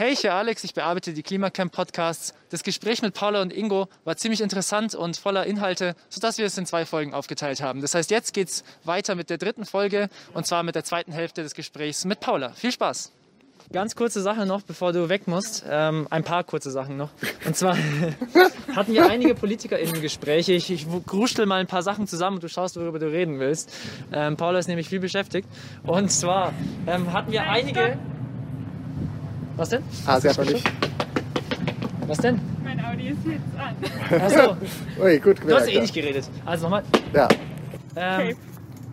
Hey, ich bin Alex, ich bearbeite die Klimacamp Podcasts. Das Gespräch mit Paula und Ingo war ziemlich interessant und voller Inhalte, sodass wir es in zwei Folgen aufgeteilt haben. Das heißt, jetzt geht's weiter mit der dritten Folge und zwar mit der zweiten Hälfte des Gesprächs mit Paula. Viel Spaß! Ganz kurze Sache noch, bevor du weg musst. Ähm, ein paar kurze Sachen noch. Und zwar hatten wir einige PolitikerInnen Gespräche. Ich, ich gruschtel mal ein paar Sachen zusammen und du schaust, worüber du reden willst. Ähm, Paula ist nämlich viel beschäftigt. Und zwar ähm, hatten wir einige. Was denn? Ah, sie hat noch nicht. Was denn? Mein Audi ist jetzt an. Achso, Ui, gut du hast gemerkt. eh nicht geredet. Also nochmal. ja. Ähm, Okay.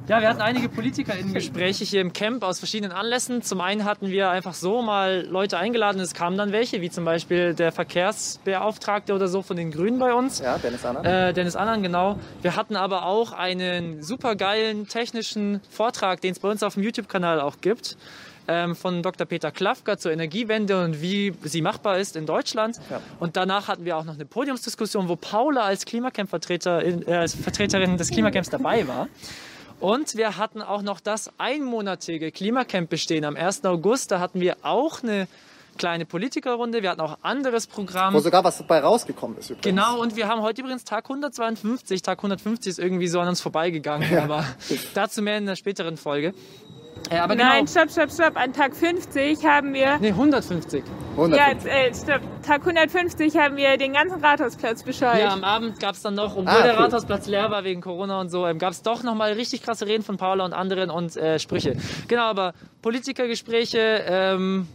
Ja, wir hatten einige PolitikerInnen-Gespräche hier im Camp aus verschiedenen Anlässen. Zum einen hatten wir einfach so mal Leute eingeladen, es kamen dann welche, wie zum Beispiel der Verkehrsbeauftragte oder so von den Grünen bei uns. ja, Dennis Anna. Äh, Dennis Annan, genau. Wir hatten aber auch einen supergeilen technischen Vortrag, den es bei uns auf dem YouTube-Kanal auch gibt, von Dr. Peter Klafka zur Energiewende und wie sie machbar ist in Deutschland. Ja. Und danach hatten wir auch noch eine Podiumsdiskussion, wo Paula als Klimacamp-Vertreterin äh, als Vertreterin des Klimacamps dabei war. Und wir hatten auch noch das einmonatige Klimacamp bestehen am 1. August. Da hatten wir auch eine kleine Politikerrunde. Wir hatten auch anderes Programm. Wo sogar was dabei rausgekommen ist übrigens. Genau, und wir haben heute übrigens Tag 152. Tag 150 ist irgendwie so an uns vorbeigegangen, aber dazu mehr in einer späteren Folge. Äh, aber Nein, genau. stopp, stopp, stopp. An Tag 50 haben wir. Nee, 150. 100. Ja, äh, stopp. Tag 150 haben wir den ganzen Rathausplatz bescheuert. Ja, am Abend gab es dann noch, obwohl Ah, der cool. Rathausplatz leer war wegen Corona und so, ähm, gab es doch nochmal richtig krasse Reden von Paula und anderen und äh, Sprüche. Genau, aber Politikergespräche, ähm,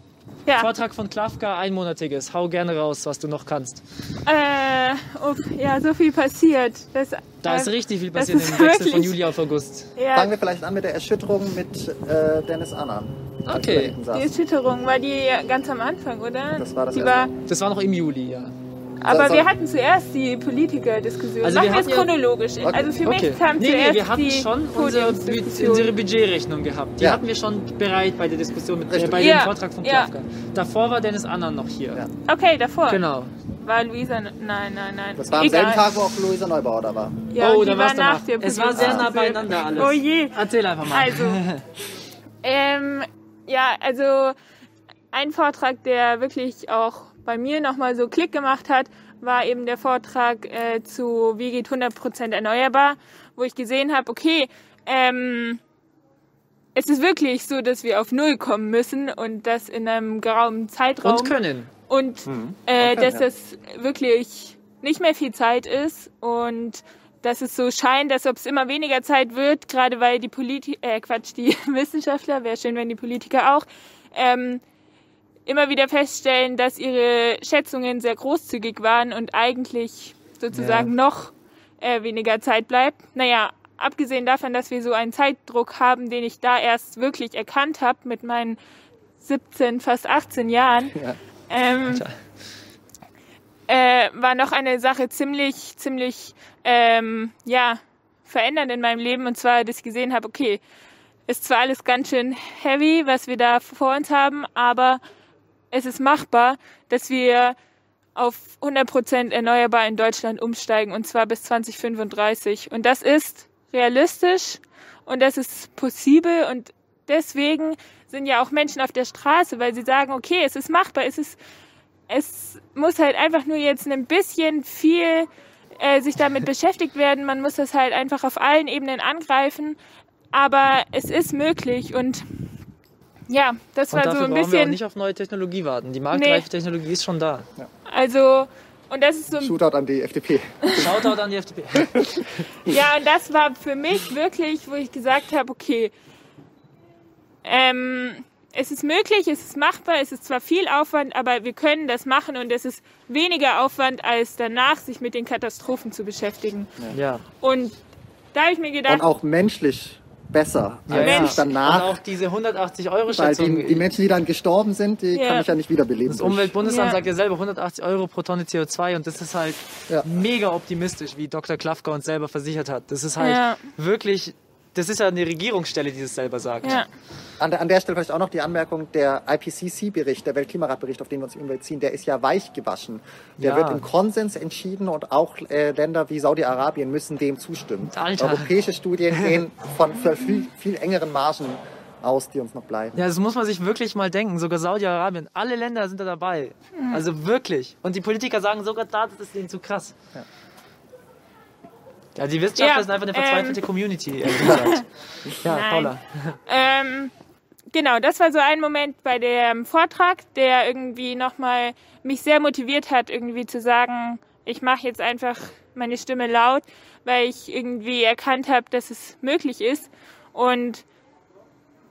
Ja. Vortrag von Klafka, einmonatiges. Hau gerne raus, was du noch kannst. Äh, uff, ja, so viel passiert. Das, Da äh, ist richtig viel passiert im Wechsel von Juli auf August. Ja, Fangen wir vielleicht an mit der Erschütterung mit äh, Dennis Anna. als Okay. die. Erschütterung war die ganz am Anfang, oder? Das war das die erste war, Das war noch im Juli, ja. Aber wir hatten zuerst die Politikerdiskussion. Also Machen wir es ja- chronologisch. Okay. Also für Okay. mich kam nee, nee, zuerst wir hatten die schon unsere, Bü- unsere Budgetrechnung gehabt. Die Ja. hatten wir schon bereit bei der Diskussion mit äh, bei Ja. dem Vortrag von Ja. Klafka. Davor war Dennis Annan noch hier. Ja. Okay, davor Genau. war Luisa. Nein, nein, nein. Das war am Egal. selben Tag, wo auch Luisa Neubauer da war. Ja, oh, da war nach danach. der Es war sehr nah beieinander alles. Oh je. Erzähl einfach mal. Also, ähm, ja, also ein Vortrag, der wirklich auch bei mir nochmal so Klick gemacht hat, war eben der Vortrag äh, zu Wie geht 100% erneuerbar, wo ich gesehen habe, okay, ähm, es ist wirklich so, dass wir auf Null kommen müssen und das in einem geraumen Zeitraum. Und können. Und äh, Okay, dass das wirklich nicht mehr viel Zeit ist und dass es so scheint, als ob es immer weniger Zeit wird, gerade weil die Politi äh, Quatsch, die Wissenschaftler, wäre schön, wenn die Politiker auch, ähm, immer wieder feststellen, dass ihre Schätzungen sehr großzügig waren und eigentlich sozusagen noch äh, weniger Zeit bleibt. Naja, abgesehen davon, dass wir so einen Zeitdruck haben, den ich da erst wirklich erkannt habe mit meinen 17, fast 18 Jahren, Ja. ähm, äh, war noch eine Sache ziemlich, ziemlich, ähm, ja, verändernd in meinem Leben. Und zwar, dass ich gesehen habe, okay, ist zwar alles ganz schön heavy, was wir da vor uns haben, aber es ist machbar, dass wir auf 100% erneuerbar in Deutschland umsteigen und zwar bis 2035. Und das ist realistisch und das ist possibel und deswegen sind ja auch Menschen auf der Straße, weil sie sagen, okay, es ist machbar, es ist, es muss halt einfach nur jetzt ein bisschen viel äh, sich damit beschäftigt werden. Man muss das halt einfach auf allen Ebenen angreifen, aber es ist möglich und ja, das Und war dafür so ein brauchen wir auch bisschen, nicht auf neue Technologie warten. Die marktreife Nee. Technologie ist schon da. also und das ist so ein Shootout an die FDP. Shoutout an die FDP. Ja, und das war für mich wirklich, wo ich gesagt habe, okay, ähm, es ist möglich, es ist machbar, es ist zwar viel Aufwand, aber wir können das machen und es ist weniger Aufwand, als danach sich mit den Katastrophen zu beschäftigen. Ja. Und da habe ich mir gedacht, Und auch menschlich besser Ja, als sich danach. Und auch diese 180 Euro Weil Schätzung. die, die Menschen, die dann gestorben sind, die Ja. kann ich ja nicht wiederbeleben. Das Umweltbundesamt Ja. sagt ja selber 180 Euro pro Tonne CO2 und das ist halt Ja. mega optimistisch, wie Dr. Klafka uns selber versichert hat. Das ist halt Ja. wirklich, das ist ja eine Regierungsstelle, die das selber sagt. ja, An der, an der Stelle vielleicht auch noch die Anmerkung, der IPCC-Bericht, der Weltklimaratbericht, auf den wir uns immer beziehen, der ist ja weich gewaschen. Der Ja. wird im Konsens entschieden und auch äh, Länder wie Saudi-Arabien müssen dem zustimmen. Alter. Europäische Studien gehen von viel, viel engeren Margen aus, die uns noch bleiben. Ja, das muss man sich wirklich mal denken. Sogar Saudi-Arabien, alle Länder sind da dabei. Also wirklich. Und die Politiker sagen sogar da, das ist denen zu krass. Ja. Ja, die Wissenschaftler Ja, sind einfach eine ähm, verzweifelte Community, ehrlich gesagt. Ja, Nein. Paula. Ähm, genau, das war so ein Moment bei dem Vortrag, der irgendwie nochmal mich sehr motiviert hat, irgendwie zu sagen, ich mache jetzt einfach meine Stimme laut, weil ich irgendwie erkannt habe, dass es möglich ist. Und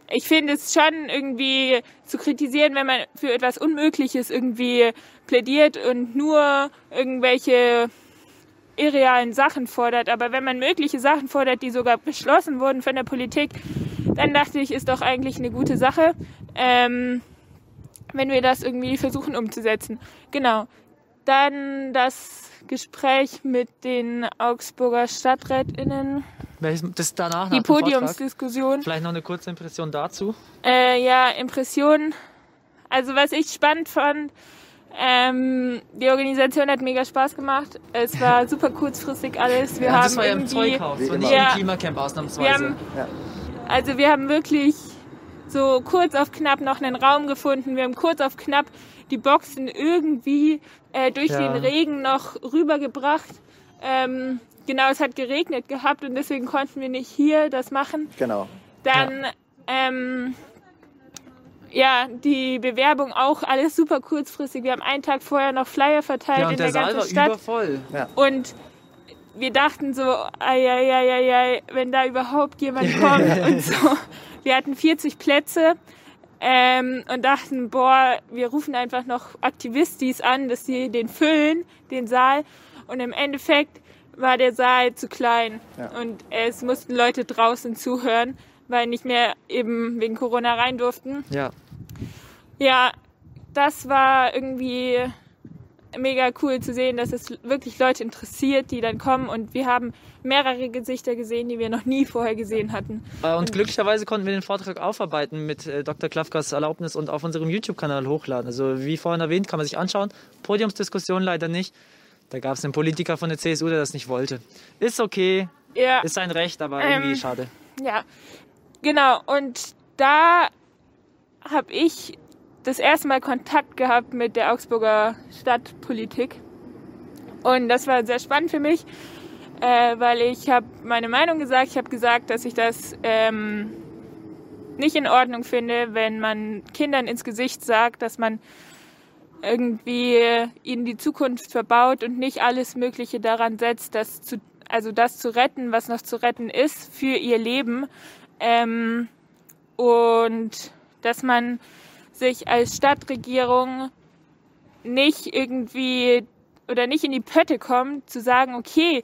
ich finde es schon irgendwie zu kritisieren, wenn man für etwas Unmögliches irgendwie plädiert und nur irgendwelche irrealen Sachen fordert. Aber wenn man mögliche Sachen fordert, die sogar beschlossen wurden von der Politik, dann dachte ich, ist doch eigentlich eine gute Sache, ähm, wenn wir das irgendwie versuchen umzusetzen. Genau. Dann das Gespräch mit den Augsburger StadträtInnen, Das danach die. Podiumsdiskussion. Vielleicht noch eine kurze Impression dazu. Äh, ja, Impressionen. Also was ich spannend fand, ähm, die Organisation hat mega Spaß gemacht. Es war super kurzfristig alles. Wir Ja, haben das war ja im irgendwie, Zeughaus, Wie das war immer. nicht Ja. im Klimacamp wir ausnahmsweise. haben, Ja. also wir haben wirklich so kurz auf knapp noch einen Raum gefunden. Wir haben kurz auf knapp die Boxen irgendwie äh, durch Ja. den Regen noch rübergebracht. Ähm, genau, es hat geregnet gehabt und deswegen konnten wir nicht hier das machen. Genau. Dann, ähm, ja, die Bewerbung auch alles super kurzfristig. Wir haben einen Tag vorher noch Flyer verteilt ja, und in der der, Saal war ganzen Stadt. übervoll. Und wir dachten so, ai, ai, ai, ai, ai, wenn da überhaupt jemand kommt und so. Wir hatten 40 Plätze ähm, und dachten, boah, wir rufen einfach noch Aktivistis an, dass sie den füllen, den Saal. Und im Endeffekt war der Saal zu klein Ja. und es mussten Leute draußen zuhören, weil nicht mehr eben wegen Corona rein durften. Ja. Ja, das war irgendwie mega cool zu sehen, dass es wirklich Leute interessiert, die dann kommen und wir haben mehrere Gesichter gesehen, die wir noch nie vorher gesehen hatten. Äh, Und glücklicherweise konnten wir den Vortrag aufarbeiten mit äh, Dr. Klafkas Erlaubnis und auf unserem YouTube-Kanal hochladen. Also wie vorhin erwähnt, kann man sich anschauen. Podiumsdiskussion leider nicht. Da gab es einen Politiker von der CSU, der das nicht wollte. Ist okay, Ja, ist sein Recht, aber Ähm, irgendwie schade. ja, genau. Und da habe ich das erste Mal Kontakt gehabt mit der Augsburger Stadtpolitik. Und das war sehr spannend für mich, äh, weil ich habe meine Meinung gesagt. Ich habe gesagt, dass ich das ähm, nicht in Ordnung finde, wenn man Kindern ins Gesicht sagt, dass man irgendwie ihnen die Zukunft verbaut und nicht alles Mögliche daran setzt, das zu, also das zu retten, was noch zu retten ist für ihr Leben. Ähm, und dass man sich als Stadtregierung nicht irgendwie oder nicht in die Pötte kommt, zu sagen, okay,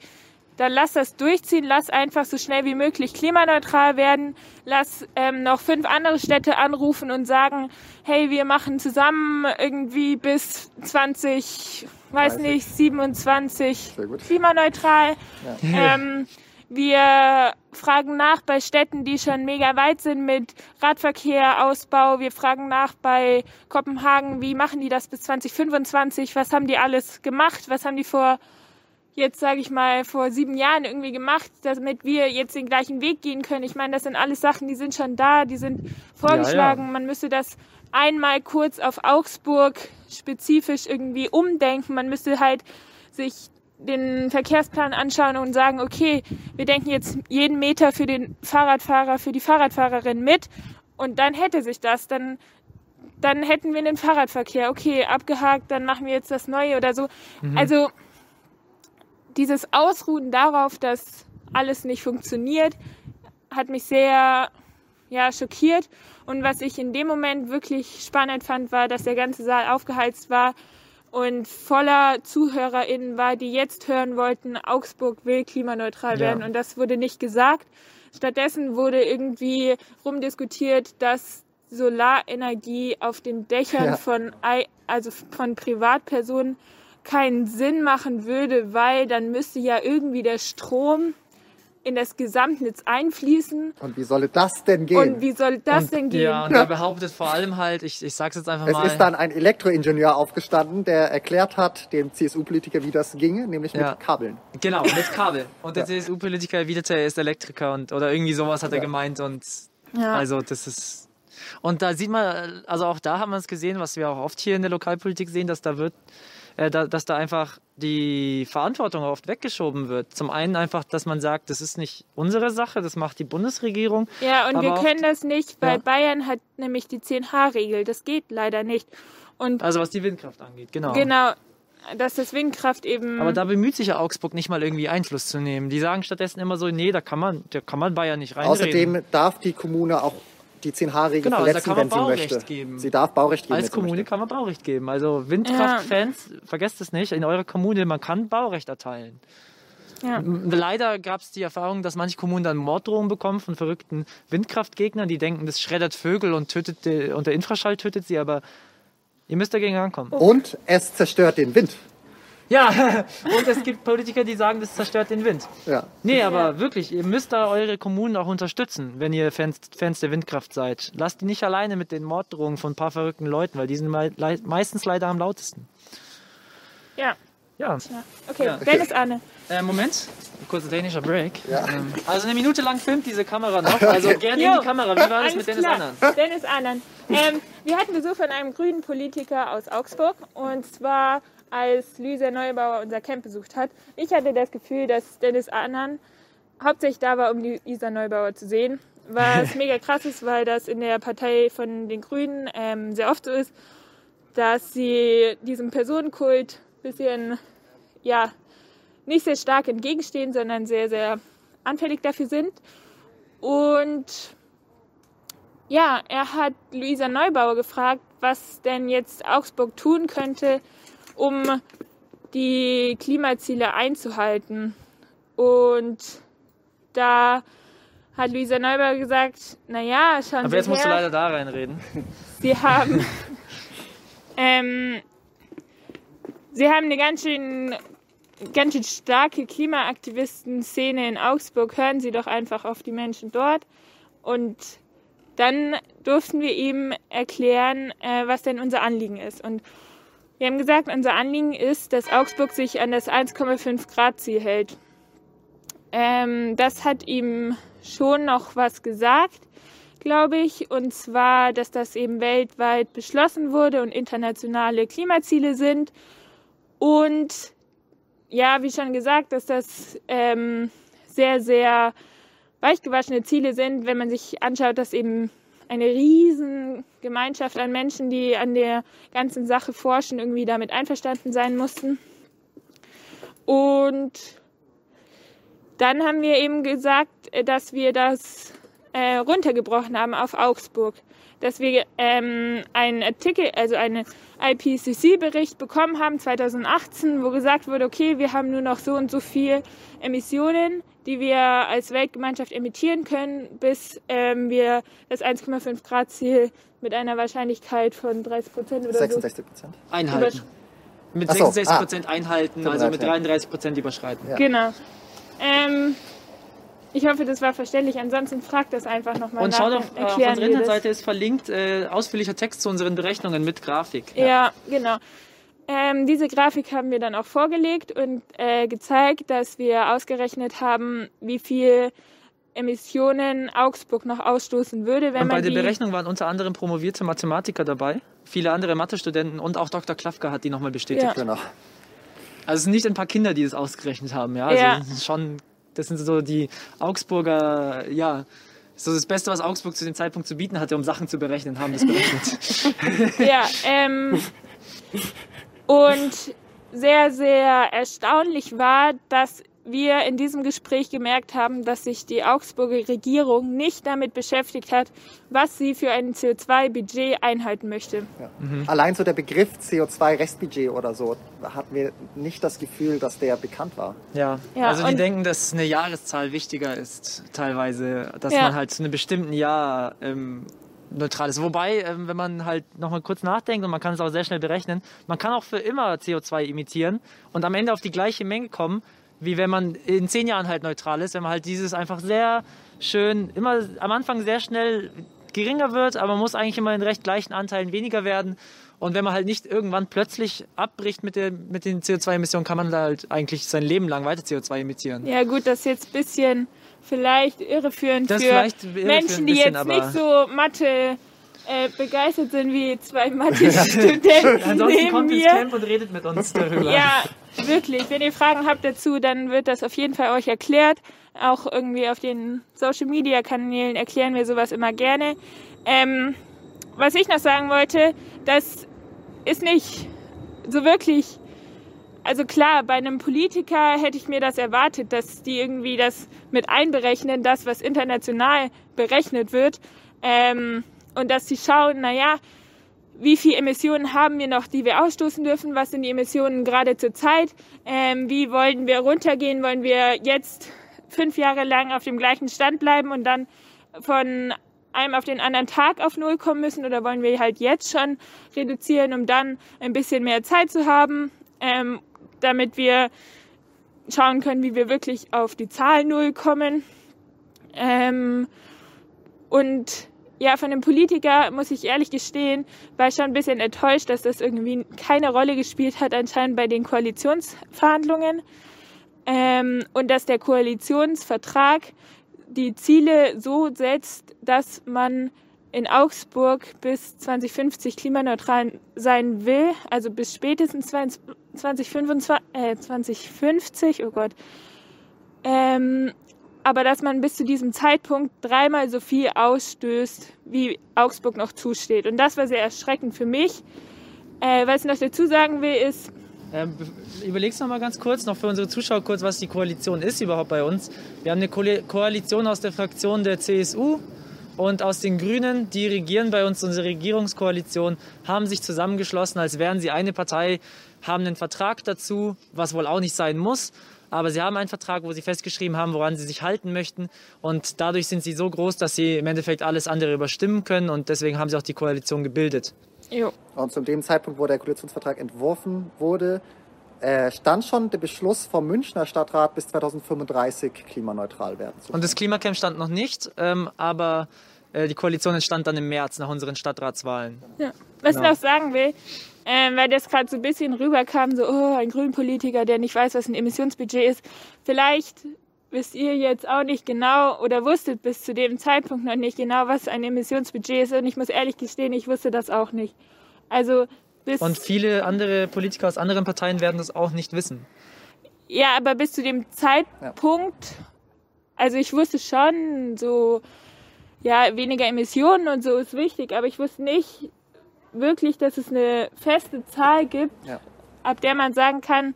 dann lass das durchziehen, lass einfach so schnell wie möglich klimaneutral werden, lass ähm, noch fünf andere Städte anrufen und sagen, hey, wir machen zusammen irgendwie bis 20, weiß 30. nicht, 27 Sehr gut. klimaneutral. Ähm, wir fragen nach bei Städten, die schon mega weit sind mit Radverkehr, Ausbau. Wir fragen nach bei Kopenhagen, wie machen die das bis 2025? Was haben die alles gemacht? Was haben die vor, jetzt sage ich mal, vor sieben Jahren irgendwie gemacht, damit wir jetzt den gleichen Weg gehen können? Ich meine, das sind alles Sachen, die sind schon da, die sind vorgeschlagen. Man müsste das einmal kurz auf Augsburg spezifisch irgendwie umdenken. Man müsste halt sich den Verkehrsplan anschauen und sagen, okay, wir denken jetzt jeden Meter für den Fahrradfahrer, für die Fahrradfahrerin mit. Und dann hätte sich das, dann, dann hätten wir den Fahrradverkehr, okay, abgehakt, dann machen wir jetzt das Neue oder so. Also dieses Ausruhen darauf, dass alles nicht funktioniert, hat mich sehr ja, schockiert. Und was ich in dem Moment wirklich spannend fand, war, dass der ganze Saal aufgeheizt war und voller ZuhörerInnen war, die jetzt hören wollten, Augsburg will klimaneutral Ja. werden. Und das wurde nicht gesagt. Stattdessen wurde irgendwie rumdiskutiert, dass Solarenergie auf den Dächern Ja. von, also von Privatpersonen keinen Sinn machen würde, weil dann müsste ja irgendwie der Strom in das Gesamtnetz einfließen. Und wie soll das denn gehen? Und wie soll das und, denn gehen? Ja, und er behauptet vor allem halt, ich, ich sag's jetzt einfach es mal. ist dann ein Elektroingenieur aufgestanden, der erklärt hat, dem CSU-Politiker, wie das ginge, nämlich Ja. mit Kabeln. Genau, mit Kabel. Und der Ja. CSU-Politiker erwiderte, er ist Elektriker und oder irgendwie sowas hat er gemeint und Ja. Also das ist und da sieht man, also auch da haben wir es gesehen, was wir auch oft hier in der Lokalpolitik sehen, dass da wird, äh, da, dass da einfach die Verantwortung oft weggeschoben wird. Zum einen einfach, dass man sagt, das ist nicht unsere Sache, das macht die Bundesregierung. Ja, und wir können das nicht, weil Ja. Bayern hat nämlich die 10H-Regel. Das geht leider nicht. Und Also was die Windkraft angeht, genau. genau, dass das Windkraft eben. Aber da bemüht sich ja Augsburg nicht mal irgendwie Einfluss zu nehmen. Die sagen stattdessen immer so, nee, da kann man, da kann man Bayern nicht reinreden. Außerdem darf die Kommune auch die 10H-Regel Genau, also da verletzen, kann man wenn sie Baurecht möchte. geben. Sie darf Baurecht geben. Als Kommune kann man Baurecht geben. Also Windkraftfans, vergesst es nicht, in eurer Kommune, man kann Baurecht erteilen. ja. Leider gab es die Erfahrung, dass manche Kommunen dann Morddrohungen bekommen von verrückten Windkraftgegnern, die denken, das schreddert Vögel und tötet die, und der Infraschall tötet sie, aber ihr müsst dagegen ankommen. Und es zerstört den Wind. Ja, und es gibt Politiker, die sagen, das zerstört den Wind. Ja. Nee, aber wirklich, ihr müsst da eure Kommunen auch unterstützen, wenn ihr Fans, Fans der Windkraft seid. Lasst die nicht alleine mit den Morddrohungen von ein paar verrückten Leuten, weil die sind meistens leider am lautesten. ja. Ja. Okay, Ja. Dennis Arne. Äh, Moment, kurzer technischer Break. Ja. Ähm, also eine Minute lang filmt diese Kamera noch. Also gerne in Jo, die Kamera. Wie war das Alles mit Dennis klar. Annan? Dennis Annan. Ähm, wir hatten Besuch von einem grünen Politiker aus Augsburg und zwar als Luisa Neubauer unser Camp besucht hat. Ich hatte das Gefühl, dass Dennis Annan hauptsächlich da war, um Luisa Neubauer zu sehen. Was mega krass ist, weil das in der Partei von den Grünen ähm, sehr oft so ist, dass sie diesem Personenkult ein bisschen, ja, nicht sehr stark entgegenstehen, sondern sehr, sehr anfällig dafür sind. Und ja, er hat Luisa Neubauer gefragt, was denn jetzt Augsburg tun könnte, um die Klimaziele einzuhalten. Und da hat Luisa Neubauer gesagt, naja, schauen Aber Sie jetzt musst du leider da reinreden. Sie haben, ähm, Sie haben eine ganz schön, ganz schön starke Klimaaktivisten-Szene in Augsburg. Hören Sie doch einfach auf die Menschen dort. Und dann durften wir ihm erklären, äh, was denn unser Anliegen ist. Und wir haben gesagt, unser Anliegen ist, dass Augsburg sich an das 1,5 Grad Ziel hält. Ähm, das hat ihm schon noch was gesagt glaube ich, und zwar, dass das eben weltweit beschlossen wurde und internationale Klimaziele sind. Und ja, wie schon gesagt, dass das ähm, sehr, sehr weichgewaschene Ziele sind, wenn man sich anschaut, dass eben eine riesen Gemeinschaft an Menschen, die an der ganzen Sache forschen, irgendwie damit einverstanden sein mussten. Und dann haben wir eben gesagt, äh, dass wir das äh, runtergebrochen haben auf Augsburg. Dass wir ähm, einen Artikel, also einen IPCC-Bericht bekommen haben 2018, wo gesagt wurde, okay, wir haben nur noch so und so viel Emissionen, die wir als Weltgemeinschaft emittieren können, bis ähm, wir das 1,5 Grad Ziel mit einer Wahrscheinlichkeit von 30 Prozent oder 66 Prozent. Einhalten. Mit so, 66 ah. Prozent einhalten, Tut mir also mit ja. 33 Prozent überschreiten. Ja. so. Genau. Ähm, ich hoffe, das war verständlich. Ansonsten fragt das einfach nochmal Und nach. schau doch, dann äh, auf erklären unserer. Internetseite ist verlinkt äh, ausführlicher Text zu unseren Berechnungen mit Grafik. Ja, genau. Ähm, diese Grafik haben wir dann auch vorgelegt und äh, gezeigt, dass wir ausgerechnet haben, wie viel Emissionen Augsburg noch ausstoßen würde, wenn Und bei man der die Berechnung waren unter anderem promovierte Mathematiker dabei, viele andere Mathestudenten und auch Dr. Klafka hat die nochmal bestätigt. Ja. Genau. Also es sind nicht ein paar Kinder, die das ausgerechnet haben, ja. Also Ja. das ist schon, das sind so die Augsburger, ja, so das Beste, was Augsburg zu dem Zeitpunkt zu bieten hatte, um Sachen zu berechnen, haben das berechnet. Ja, ähm, und sehr, sehr erstaunlich war, dass wir in diesem Gespräch gemerkt haben, dass sich die Augsburger Regierung nicht damit beschäftigt hat, was sie für ein CO2-Budget einhalten möchte. Ja. Mhm. Allein so der Begriff CO2-Restbudget oder so, hatten wir nicht das Gefühl, dass der bekannt war. ja. Ja, also die denken, dass eine Jahreszahl wichtiger ist, teilweise, dass Ja. man halt zu einem bestimmten Jahr ähm, neutral ist. Wobei, ähm, wenn man halt nochmal kurz nachdenkt und man kann es auch sehr schnell berechnen, man kann auch für immer CO2 emittieren und am Ende auf die gleiche Menge kommen, wie wenn man in zehn Jahren halt neutral ist, wenn man halt dieses einfach sehr schön, immer am Anfang sehr schnell geringer wird, aber man muss eigentlich immer in recht gleichen Anteilen weniger werden. Und wenn man halt nicht irgendwann plötzlich abbricht mit, der, mit den CO2-Emissionen, kann man da halt eigentlich sein Leben lang weiter CO2 emittieren. Ja gut, das ist jetzt ein bisschen vielleicht irreführend Das für irreführend Menschen, die bisschen, jetzt aber- nicht so Mathe äh, begeistert sind wie zwei Mathe-Studenten neben mir. und redet mit uns darüber. Ja, wirklich. Wenn ihr Fragen habt dazu, dann wird das auf jeden Fall euch erklärt. Auch irgendwie auf den Social Media Kanälen erklären wir sowas immer gerne. Ähm, was ich noch sagen wollte, das ist nicht so wirklich. Also klar, bei einem Politiker hätte ich mir das erwartet, dass die irgendwie das mit einberechnen, das, was international berechnet wird. Ähm, und dass sie schauen, naja, wie viel Emissionen haben wir noch, die wir ausstoßen dürfen? Was sind die Emissionen gerade zur Zeit? Ähm, wie wollen wir runtergehen? Wollen wir jetzt fünf Jahre lang auf dem gleichen Stand bleiben und dann von einem auf den anderen Tag auf Null kommen müssen? Oder wollen wir halt jetzt schon reduzieren, um dann ein bisschen mehr Zeit zu haben, ähm, damit wir schauen können, wie wir wirklich auf die Zahl Null kommen? Ähm, und ja, von dem Politiker muss ich ehrlich gestehen, war ich schon ein bisschen enttäuscht, dass das irgendwie keine Rolle gespielt hat, anscheinend bei den Koalitionsverhandlungen. Ähm, und dass der Koalitionsvertrag die Ziele so setzt, dass man in Augsburg bis 2050 klimaneutral sein will, also bis spätestens 2025, äh, 2050, oh Gott. Ähm, aber dass man bis zu diesem Zeitpunkt dreimal so viel ausstößt, wie Augsburg noch zusteht. Und das war sehr erschreckend für mich. Äh, was ich noch dazu sagen will, ist, Ähm, be- überlegst noch mal ganz kurz, noch für unsere Zuschauer kurz, was die Koalition ist überhaupt bei uns. Wir haben eine Koali- Koalition aus der Fraktion der CSU und aus den Grünen, die regieren bei uns, unsere Regierungskoalition, haben sich zusammengeschlossen, als wären sie eine Partei, haben einen Vertrag dazu, was wohl auch nicht sein muss. Aber sie haben einen Vertrag, wo sie festgeschrieben haben, woran sie sich halten möchten. Und dadurch sind sie so groß, dass sie im Endeffekt alles andere überstimmen können. Und deswegen haben sie auch die Koalition gebildet. jo, Und zu dem Zeitpunkt, wo der Koalitionsvertrag entworfen wurde, äh, stand schon der Beschluss vom Münchner Stadtrat bis 2035 klimaneutral werden zu. Und das Klimacamp stand noch nicht, ähm, aber die Koalition entstand dann im März nach unseren Stadtratswahlen. Ja. Was Genau. ich noch sagen will, ähm, weil das gerade so ein bisschen rüberkam, so, oh, ein Grünpolitiker, der nicht weiß, was ein Emissionsbudget ist. Vielleicht wisst ihr jetzt auch nicht genau oder wusstet bis zu dem Zeitpunkt noch nicht genau, was ein Emissionsbudget ist. Und ich muss ehrlich gestehen, ich wusste das auch nicht. Also bis, Und viele andere Politiker aus anderen Parteien werden das auch nicht wissen. ja, aber bis zu dem Zeitpunkt, also ich wusste schon, so, ja, weniger Emissionen und so ist wichtig, aber ich wusste nicht wirklich, dass es eine feste Zahl gibt, Ja. ab der man sagen kann,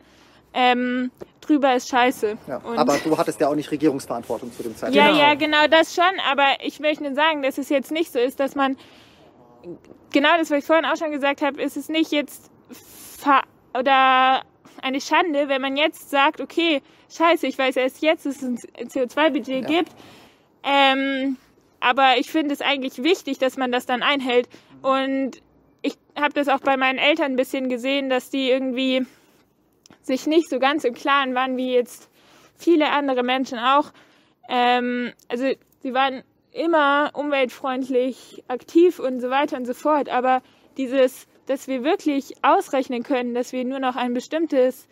ähm, drüber ist scheiße. Ja. Und Aber du hattest ja auch nicht Regierungsverantwortung zu dem Zeitpunkt. ja, Genau. ja, genau das schon, aber ich möchte nur sagen, dass es jetzt nicht so ist, dass man, genau das, was ich vorhin auch schon gesagt habe, ist es nicht jetzt oder eine Schande, wenn man jetzt sagt, okay, scheiße, ich weiß erst jetzt, dass es ein CO2-Budget Ja. gibt, ähm, aber ich finde es eigentlich wichtig, dass man das dann einhält und ich habe das auch bei meinen Eltern ein bisschen gesehen, dass die irgendwie sich nicht so ganz im Klaren waren, wie jetzt viele andere Menschen auch. Ähm, also sie waren immer umweltfreundlich aktiv und so weiter und so fort. Aber dieses, dass wir wirklich ausrechnen können, dass wir nur noch ein bestimmtes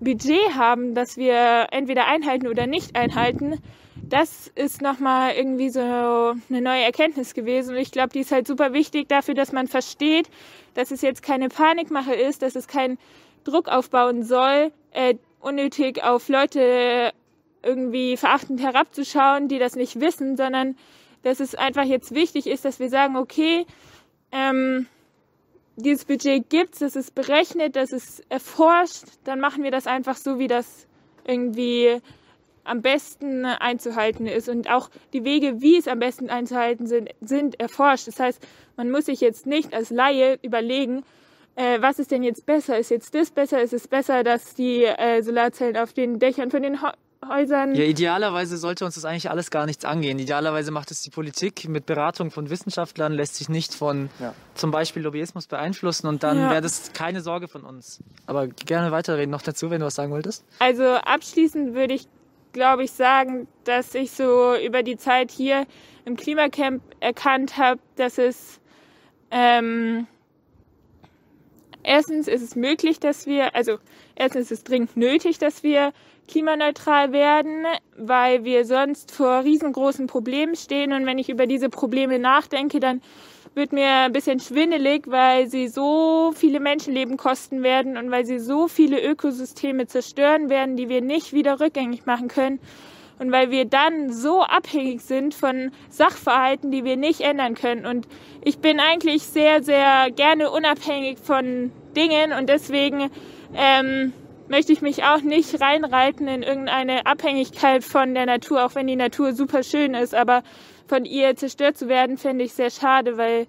Budget haben, das wir entweder einhalten oder nicht einhalten, das ist nochmal irgendwie so eine neue Erkenntnis gewesen. Und ich glaube, die ist halt super wichtig dafür, dass man versteht, dass es jetzt keine Panikmache ist, dass es kein Druck aufbauen soll, äh, unnötig auf Leute irgendwie verachtend herabzuschauen, die das nicht wissen, sondern dass es einfach jetzt wichtig ist, dass wir sagen, okay, ähm, dieses Budget gibt's, das ist berechnet, das ist erforscht, dann machen wir das einfach so, wie das irgendwie am besten einzuhalten ist. Und auch die Wege, wie es am besten einzuhalten sind, sind erforscht. Das heißt, man muss sich jetzt nicht als Laie überlegen, äh, was ist denn jetzt besser? Ist jetzt das besser? Ist es besser, dass die äh, Solarzellen auf den Dächern von den Hau- Häusern Ja, idealerweise sollte uns das eigentlich alles gar nichts angehen. Idealerweise macht es die Politik mit Beratung von Wissenschaftlern, lässt sich nicht von Ja. zum Beispiel Lobbyismus beeinflussen und dann Ja. wäre das keine Sorge von uns. Aber gerne weiterreden noch dazu, wenn du was sagen wolltest. Also abschließend würde ich, glaube ich, sagen, dass ich so über die Zeit hier im Klimacamp erkannt habe, dass es ähm, erstens ist es möglich, dass wir, also erstens ist es dringend nötig, dass wir klimaneutral werden, weil wir sonst vor riesengroßen Problemen stehen. Und wenn ich über diese Probleme nachdenke, dann wird mir ein bisschen schwindelig, weil sie so viele Menschenleben kosten werden und weil sie so viele Ökosysteme zerstören werden, die wir nicht wieder rückgängig machen können. Und weil wir dann so abhängig sind von Sachverhalten, die wir nicht ändern können. Und ich bin eigentlich sehr, sehr gerne unabhängig von Dingen und deswegen ähm, möchte ich mich auch nicht reinreiten in irgendeine Abhängigkeit von der Natur, auch wenn die Natur super schön ist. Aber von ihr zerstört zu werden, fände ich sehr schade, weil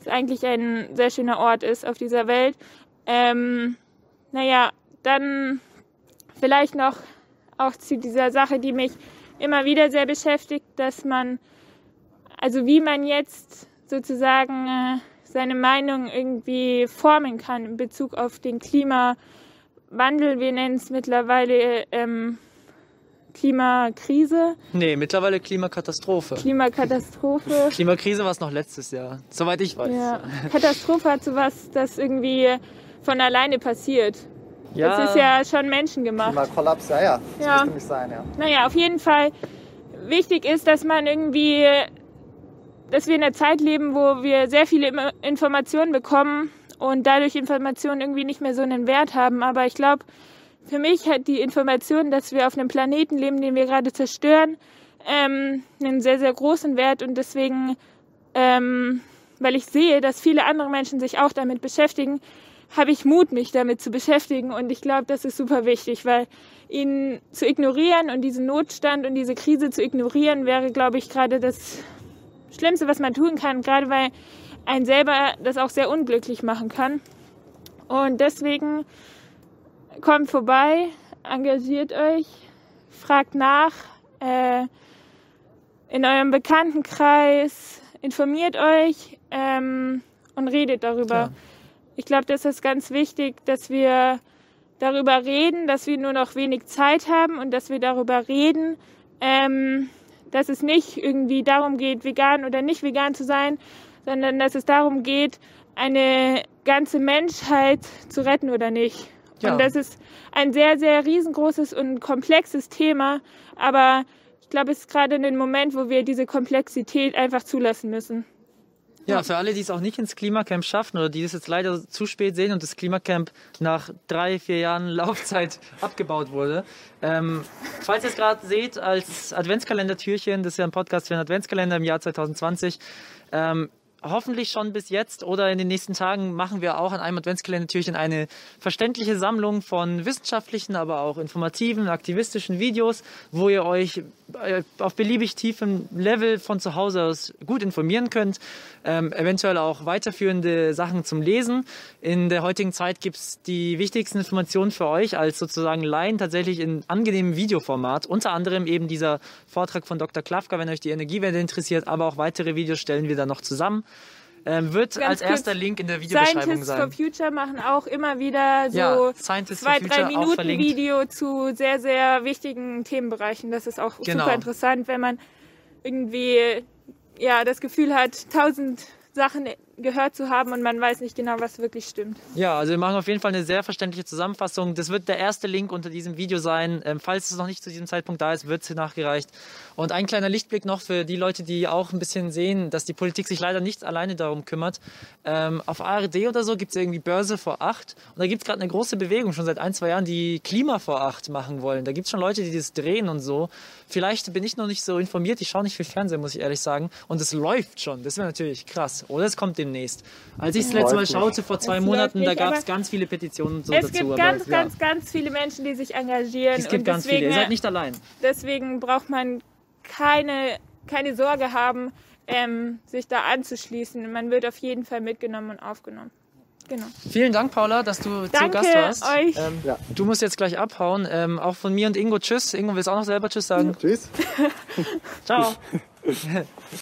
es eigentlich ein sehr schöner Ort ist auf dieser Welt. Ähm, naja, dann vielleicht noch auch zu dieser Sache, die mich immer wieder sehr beschäftigt, dass man, also wie man jetzt sozusagen äh, seine Meinung irgendwie formen kann in Bezug auf den Klimawandel. Wir nennen es mittlerweile ähm, Klimakrise. Nee, mittlerweile Klimakatastrophe. Klimakatastrophe. Klimakrise war es noch letztes Jahr, soweit ich weiß. Ja. Katastrophe hat sowas, das irgendwie von alleine passiert. Ja. Das ist ja schon menschengemacht. Klimakollaps, ja, ja. Das Ja. müsste nämlich sein, ja. Naja, auf jeden Fall wichtig ist, dass man irgendwie, dass wir in einer Zeit leben, wo wir sehr viele Informationen bekommen und dadurch Informationen irgendwie nicht mehr so einen Wert haben. Aber ich glaube, für mich hat die Information, dass wir auf einem Planeten leben, den wir gerade zerstören, ähm, einen sehr, sehr großen Wert und deswegen, ähm, weil ich sehe, dass viele andere Menschen sich auch damit beschäftigen, habe ich Mut, mich damit zu beschäftigen. Und ich glaube, das ist super wichtig, weil ihn zu ignorieren und diesen Notstand und diese Krise zu ignorieren, wäre, glaube ich, gerade das Schlimmste, was man tun kann, gerade weil einen selber das auch sehr unglücklich machen kann. Und deswegen kommt vorbei, engagiert euch, fragt nach äh, in eurem Bekanntenkreis, informiert euch ähm, und redet darüber. Ja. Ich glaube, das ist ganz wichtig, dass wir darüber reden, dass wir nur noch wenig Zeit haben und dass wir darüber reden, ähm, dass es nicht irgendwie darum geht, vegan oder nicht vegan zu sein, sondern dass es darum geht, eine ganze Menschheit zu retten oder nicht. Ja. Und das ist ein sehr, sehr riesengroßes und komplexes Thema, aber ich glaube, es ist gerade ein Moment, wo wir diese Komplexität einfach zulassen müssen. Ja, für alle, die es auch nicht ins Klimacamp schaffen oder die es jetzt leider zu spät sehen und das Klimacamp nach drei, vier Jahren Laufzeit abgebaut wurde. Ähm, falls ihr es gerade seht, als Adventskalendertürchen, das ist ja ein Podcast für einen Adventskalender im Jahr 2020, ähm, hoffentlich schon bis jetzt oder in den nächsten Tagen machen wir auch an einem Adventskalendertürchen eine verständliche Sammlung von wissenschaftlichen, aber auch informativen, aktivistischen Videos, wo ihr euch äh, auf beliebig tiefem Level von zu Hause aus gut informieren könnt. Ähm, eventuell auch weiterführende Sachen zum Lesen. In der heutigen Zeit gibt's die wichtigsten Informationen für euch als sozusagen Laien tatsächlich in angenehmem Videoformat. Unter anderem eben dieser Vortrag von Dr. Klafka, wenn euch die Energiewende interessiert, aber auch weitere Videos stellen wir dann noch zusammen. Ähm, wird Ganz als kurz, erster Link in der Videobeschreibung Scientists for sein. Future machen auch immer wieder so Ja, Scientists for zwei, drei Minuten. Video zu sehr, sehr wichtigen Themenbereichen. Das ist auch Genau. super interessant, wenn man irgendwie ja das Gefühl hat, tausend Sachen gehört zu haben und man weiß nicht genau, was wirklich stimmt. Ja, also wir machen auf jeden Fall eine sehr verständliche Zusammenfassung. Das wird der erste Link unter diesem Video sein. Ähm, falls es noch nicht zu diesem Zeitpunkt da ist, wird es hier nachgereicht. Und ein kleiner Lichtblick noch für die Leute, die auch ein bisschen sehen, dass die Politik sich leider nicht alleine darum kümmert. Ähm, auf ARD oder so gibt es irgendwie Börse vor acht. Und da gibt es gerade eine große Bewegung, schon seit ein, zwei Jahren, die Klima vor acht machen wollen. Da gibt es schon Leute, die das drehen und so. Vielleicht bin ich noch nicht so informiert. Ich schaue nicht viel Fernsehen, muss ich ehrlich sagen. Und es läuft schon. Das wäre natürlich krass. Oder es kommt demnächst. Als ich das letzte Mal schaute, vor zwei Es Monaten, da gab es ganz viele Petitionen und so es dazu. gibt aber, ganz, ja. ganz, ganz viele Menschen, die sich engagieren. Es gibt ganz viele. Ihr seid nicht allein. deswegen braucht man keine, keine Sorge haben, ähm, sich da anzuschließen. Man wird auf jeden Fall mitgenommen und aufgenommen. Genau. Vielen Dank, Paula, dass du zu Danke Gast warst. euch. Ähm, Ja. Du musst jetzt gleich abhauen. Ähm, auch von mir und Ingo Tschüss. Ingo willst auch noch selber Tschüss sagen. Tschüss. Ciao.